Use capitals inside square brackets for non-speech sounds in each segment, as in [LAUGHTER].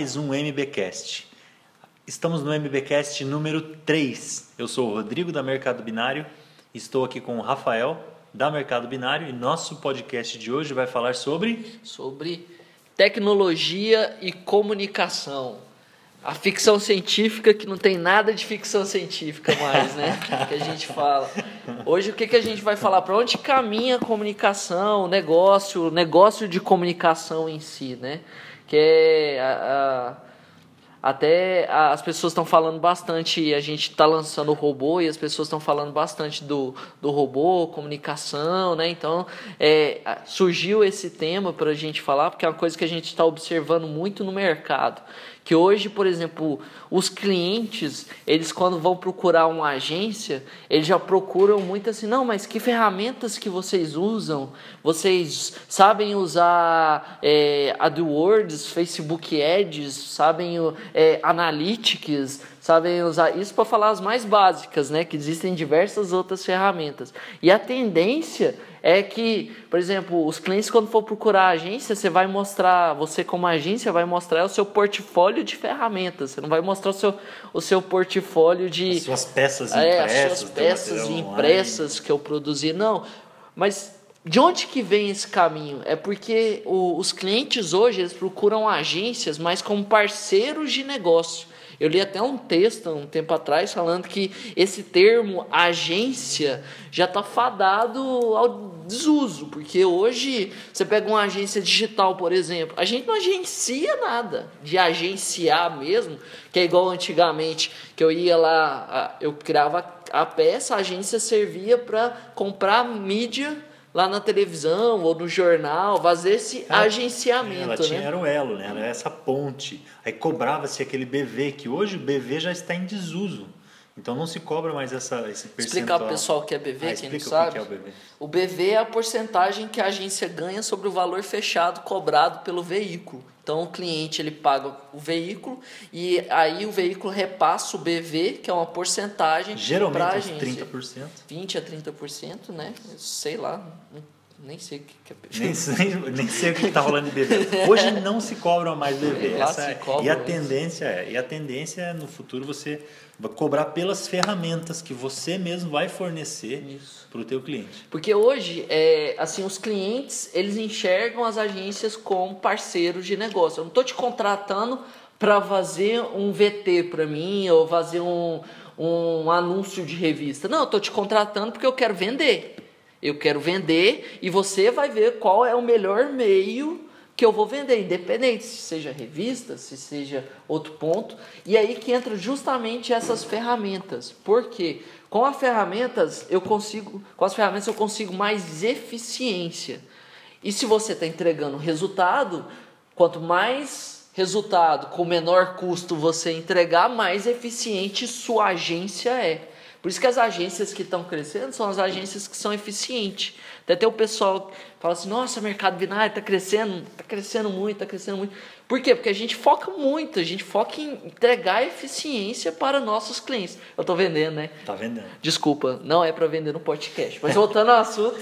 mais um MBcast. Estamos no MBcast número 3. Eu sou o Rodrigo da Mercado Binário, estou aqui com o Rafael da Mercado Binário e nosso podcast de hoje vai falar sobre sobre tecnologia e comunicação. A ficção científica que não tem nada de ficção científica mais, né? [LAUGHS] que a gente fala. Hoje o que, que a gente vai falar? Para onde caminha a comunicação, o negócio, o negócio de comunicação em si, né? Que é a, a até as pessoas estão falando bastante, a gente está lançando o robô e as pessoas estão falando bastante do, do robô, comunicação, né? Então é, surgiu esse tema para a gente falar, porque é uma coisa que a gente está observando muito no mercado. Que hoje, por exemplo, os clientes, eles quando vão procurar uma agência, eles já procuram muito assim, não, mas que ferramentas que vocês usam? Vocês sabem usar é, AdWords, Facebook Ads, sabem é, Analytics, sabem usar isso para falar as mais básicas, né? Que existem diversas outras ferramentas. E a tendência é que, por exemplo, os clientes quando for procurar a agência, você vai mostrar, você como agência vai mostrar o seu portfólio de ferramentas. Você não vai mostrar o seu, o seu portfólio de as suas peças impressas, é, as suas peças impressas online. que eu produzi, não. Mas de onde que vem esse caminho? É porque o, os clientes hoje eles procuram agências, mas como parceiros de negócio. Eu li até um texto um tempo atrás falando que esse termo agência já está fadado ao desuso, porque hoje você pega uma agência digital, por exemplo, a gente não agencia nada, de agenciar mesmo, que é igual antigamente, que eu ia lá, eu criava a peça, a agência servia para comprar mídia lá na televisão ou no jornal, fazer esse ela, agenciamento. Ela tinha, né? era o elo, né? Era essa ponte. Aí cobrava-se aquele BV, que hoje o BV já está em desuso. Então não se cobra mais essa, esse percentual. Explicar para o pessoal o que é BV, ah, quem não sabe. O que é o BV. O BV é a porcentagem que a agência ganha sobre o valor fechado cobrado pelo veículo. Então o cliente ele paga o veículo e aí o veículo repassa o BV, que é uma porcentagem para a agência. 30%. 20 a 30%, né? Sei lá, nem sei o que, é nem, nem sei o que está rolando de BV. Hoje não se cobra mais BV. Essa, é, e a tendência é, e a tendência é no futuro você vai cobrar pelas ferramentas que você mesmo vai fornecer para o teu cliente. Porque hoje, é, assim, os clientes eles enxergam as agências como parceiros de negócio. Eu não estou te contratando para fazer um VT para mim ou fazer um, um anúncio de revista. Não, eu estou te contratando porque eu quero vender. Eu quero vender e você vai ver qual é o melhor meio que eu vou vender, independente se seja revista, se seja outro ponto. E aí que entra justamente essas ferramentas. Porque com as ferramentas eu consigo, com as ferramentas eu consigo mais eficiência. E se você está entregando resultado, quanto mais resultado com menor custo você entregar, mais eficiente sua agência é. Por isso que as agências que estão crescendo são as agências que são eficientes. Até tem o pessoal que fala assim, nossa, mercado binário está crescendo, está crescendo muito, está crescendo muito. Por quê? Porque a gente foca muito, a gente foca em entregar eficiência para nossos clientes. Eu estou vendendo, né? Tá vendendo. Desculpa, não é para vender no podcast. Mas voltando ao assunto,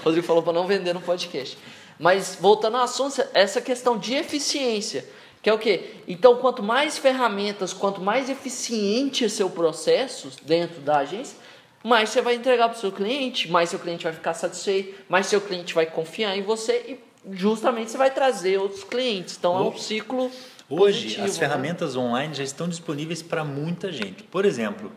o [LAUGHS] Rodrigo falou para não vender no podcast. Mas voltando ao assunto, essa questão de eficiência. Que é o quê? Então, quanto mais ferramentas, quanto mais eficiente é seu processo dentro da agência, mais você vai entregar para o seu cliente, mais seu cliente vai ficar satisfeito, mais seu cliente vai confiar em você e justamente você vai trazer outros clientes. Então, é um ciclo Hoje, positivo, as né? ferramentas online já estão disponíveis para muita gente. Por exemplo,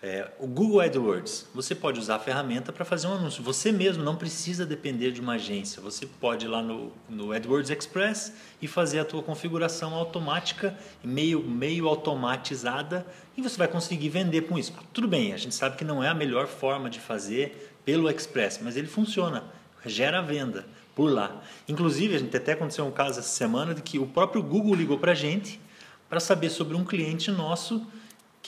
é, o Google AdWords, você pode usar a ferramenta para fazer um anúncio. Você mesmo não precisa depender de uma agência. Você pode ir lá no, no AdWords Express e fazer a tua configuração automática, meio, meio automatizada, e você vai conseguir vender com isso. Tudo bem, a gente sabe que não é a melhor forma de fazer pelo Express, mas ele funciona, gera venda por lá. Inclusive, a gente até aconteceu um caso essa semana de que o próprio Google ligou para a gente para saber sobre um cliente nosso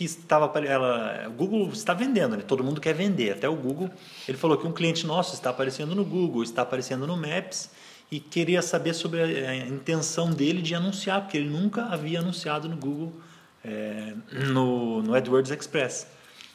que estava ela, o Google está vendendo, né? todo mundo quer vender, até o Google. Ele falou que um cliente nosso está aparecendo no Google, está aparecendo no Maps e queria saber sobre a, a intenção dele de anunciar, porque ele nunca havia anunciado no Google, é, no, no AdWords Express.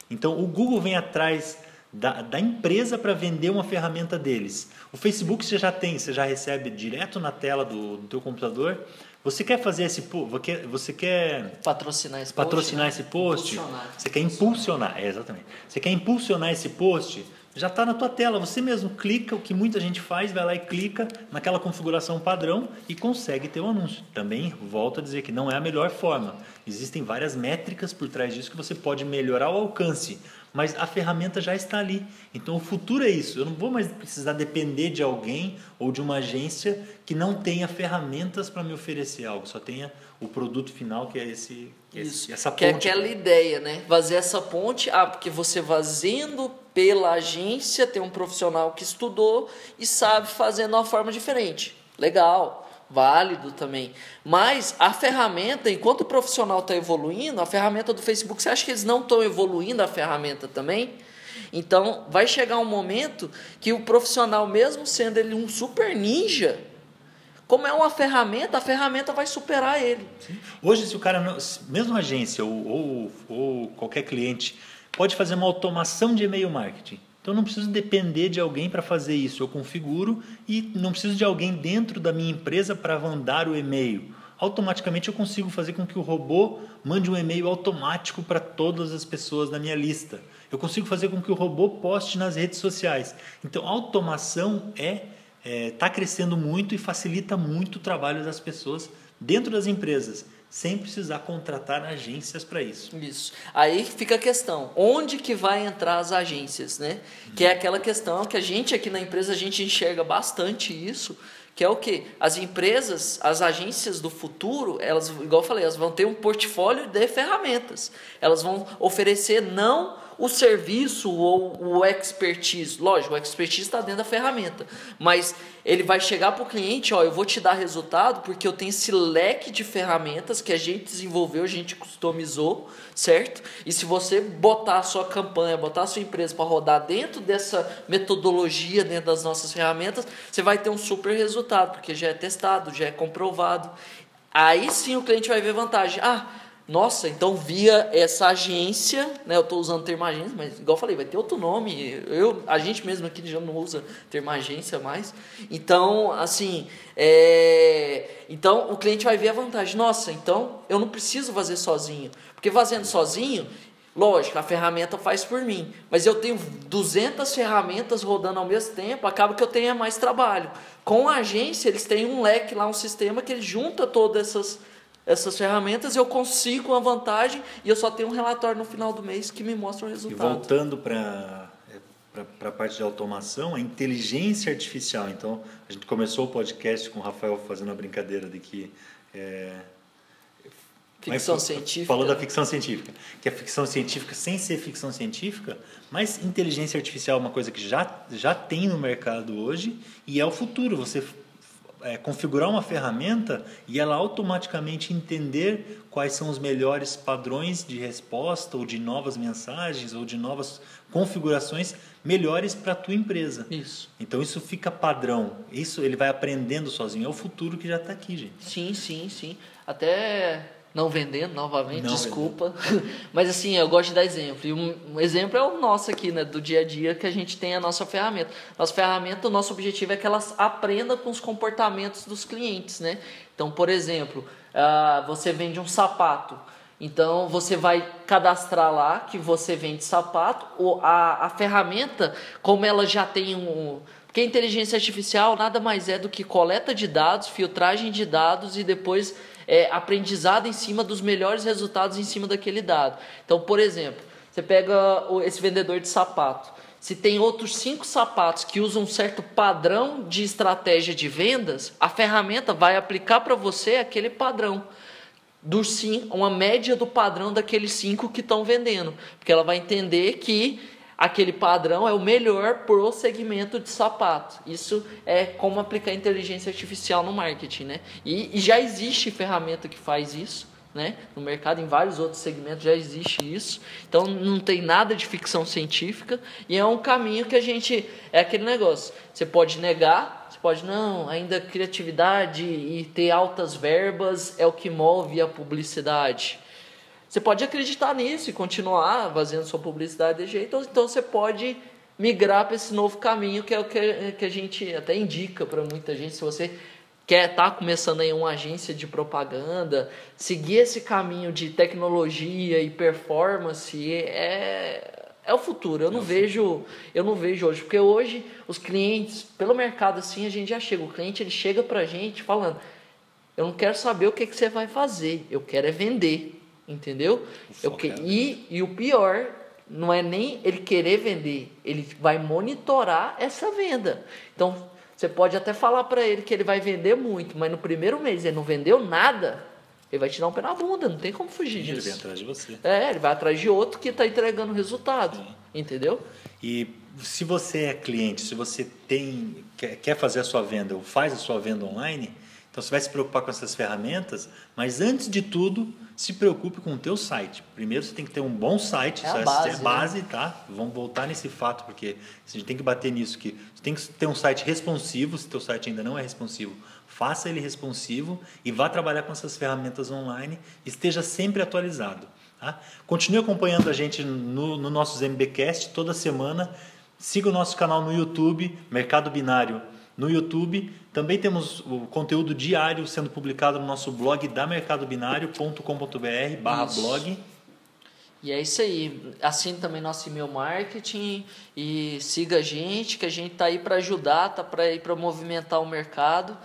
Então o Google vem atrás da, da empresa para vender uma ferramenta deles. O Facebook você já tem, você já recebe direto na tela do, do teu computador Você quer fazer esse você você quer patrocinar esse patrocinar post, esse post? Impulsionar. Você quer impulsionar, é, exatamente. Você quer impulsionar esse post? Já está na tua tela, você mesmo clica, o que muita gente faz, vai lá e clica naquela configuração padrão e consegue ter o um anúncio. Também volto a dizer que não é a melhor forma. Existem várias métricas por trás disso que você pode melhorar o alcance, mas a ferramenta já está ali. Então o futuro é isso. Eu não vou mais precisar depender de alguém ou de uma agência que não tenha ferramentas para me oferecer algo, só tenha o produto final que é esse, isso. essa ponte. Que é aquela ideia, né? Fazer essa ponte, ah, porque você fazendo pela agência, tem um profissional que estudou e sabe fazer de uma forma diferente. Legal válido também. Mas a ferramenta, enquanto o profissional está evoluindo, a ferramenta do Facebook, você acha que eles não estão evoluindo a ferramenta também? Então, vai chegar um momento que o profissional, mesmo sendo ele um super ninja, como é uma ferramenta, a ferramenta vai superar ele. Hoje, se o cara, mesmo agência ou, ou, ou qualquer cliente, pode fazer uma automação de e-mail marketing. Então não preciso depender de alguém para fazer isso. Eu configuro e não preciso de alguém dentro da minha empresa para mandar o e-mail. Automaticamente eu consigo fazer com que o robô mande um e-mail automático para todas as pessoas da minha lista. Eu consigo fazer com que o robô poste nas redes sociais. Então, automação é está é, tá crescendo muito e facilita muito o trabalho das pessoas dentro das empresas sem precisar contratar agências para isso. Isso. Aí fica a questão, onde que vai entrar as agências, né? Que é aquela questão que a gente aqui na empresa a gente enxerga bastante isso, que é o que as empresas, as agências do futuro, elas, igual eu falei, elas vão ter um portfólio de ferramentas. Elas vão oferecer não o serviço ou o expertise. Lógico, o expertise está dentro da ferramenta, mas ele vai chegar para o cliente, ó, eu vou te dar resultado porque eu tenho esse leque de ferramentas que a gente desenvolveu, a gente customizou, certo? E se você botar a sua campanha, botar a sua empresa para rodar dentro dessa metodologia, dentro das nossas ferramentas, você vai ter um super resultado, porque já é testado, já é comprovado. Aí sim o cliente vai ver vantagem. Ah, nossa, então via essa agência, né? Eu estou usando termo agência, mas igual eu falei, vai ter outro nome. Eu, a gente mesmo aqui já não usa termo agência mais. Então, assim, é, então o cliente vai ver a vantagem. Nossa, então eu não preciso fazer sozinho, porque fazendo sozinho, lógico, a ferramenta faz por mim, mas eu tenho 200 ferramentas rodando ao mesmo tempo, acaba que eu tenha mais trabalho. Com a agência, eles têm um leque lá, um sistema que ele junta todas essas essas ferramentas, eu consigo uma vantagem e eu só tenho um relatório no final do mês que me mostra o resultado. E voltando para para a parte de automação, a inteligência artificial. Então, a gente começou o podcast com o Rafael fazendo a brincadeira de que é, ficção científica. Falou da ficção científica. Que a ficção científica, sem ser ficção científica, mas inteligência artificial é uma coisa que já, já tem no mercado hoje e é o futuro. Você é, configurar uma ferramenta e ela automaticamente entender quais são os melhores padrões de resposta ou de novas mensagens ou de novas configurações melhores para a tua empresa. Isso. Então isso fica padrão. Isso ele vai aprendendo sozinho. É o futuro que já está aqui, gente. Sim, sim, sim. Até não vendendo novamente, não desculpa. Vendendo. [LAUGHS] Mas assim, eu gosto de dar exemplo. E um, um, exemplo é o nosso aqui, né, do dia a dia que a gente tem a nossa ferramenta. Nossa ferramenta, o nosso objetivo é que elas aprendam com os comportamentos dos clientes, né? Então, por exemplo, uh, você vende um sapato. Então você vai cadastrar lá que você vende sapato. Ou a, a ferramenta, como ela já tem um. Porque a inteligência artificial nada mais é do que coleta de dados, filtragem de dados e depois é, aprendizado em cima dos melhores resultados em cima daquele dado. Então, por exemplo, você pega esse vendedor de sapato. Se tem outros cinco sapatos que usam um certo padrão de estratégia de vendas, a ferramenta vai aplicar para você aquele padrão dos sim, uma média do padrão daqueles cinco que estão vendendo, porque ela vai entender que aquele padrão é o melhor para o segmento de sapato. Isso é como aplicar inteligência artificial no marketing, né? E, e, já existe ferramenta que faz isso, né? No mercado, em vários outros segmentos já existe isso. Então não tem nada de ficção científica e é um caminho que a gente é aquele negócio. Você pode negar, você pode não, ainda criatividade e ter altas verbas é o que move a publicidade. Você pode acreditar nisso e continuar fazendo sua publicidade de jeito, ou então você pode migrar para esse novo caminho que é o que, que a gente até indica para muita gente. Se você quer estar tá começando aí uma agência de propaganda, seguir esse caminho de tecnologia e performance é é o futuro. Eu não é vejo, eu não vejo hoje, porque hoje os clientes, pelo mercado assim, a gente já chega, o cliente ele chega pra gente falando: "Eu não quero saber o que que você vai fazer, eu quero é vender". Entendeu? Eu que, e, e o pior não é nem ele querer vender, ele vai monitorar essa venda. Então, você pode até falar para ele que ele vai vender muito, mas no primeiro mês ele não vendeu nada, ele vai te dar um pé na bunda, não tem como fugir disso. Ele vem atrás de você. É, ele vai atrás de outro que está entregando resultado, Sim. entendeu? E se você é cliente, se você tem quer fazer a sua venda ou faz a sua venda online, então você vai se preocupar com essas ferramentas, mas antes de tudo, se preocupe com o teu site. Primeiro você tem que ter um bom site, é a base, é base né? tá? Vamos voltar nesse fato porque a gente tem que bater nisso que você tem que ter um site responsivo, se teu site ainda não é responsivo, faça ele responsivo e vá trabalhar com essas ferramentas online, esteja sempre atualizado, tá? Continue acompanhando a gente no, no nossos MBcast toda semana. Siga o nosso canal no YouTube, Mercado Binário no YouTube. Também temos o conteúdo diário sendo publicado no nosso blog da mercadobinário.com.br barra blog. E é isso aí. Assine também nosso e-mail marketing e siga a gente, que a gente está aí para ajudar, tá para ir para movimentar o mercado.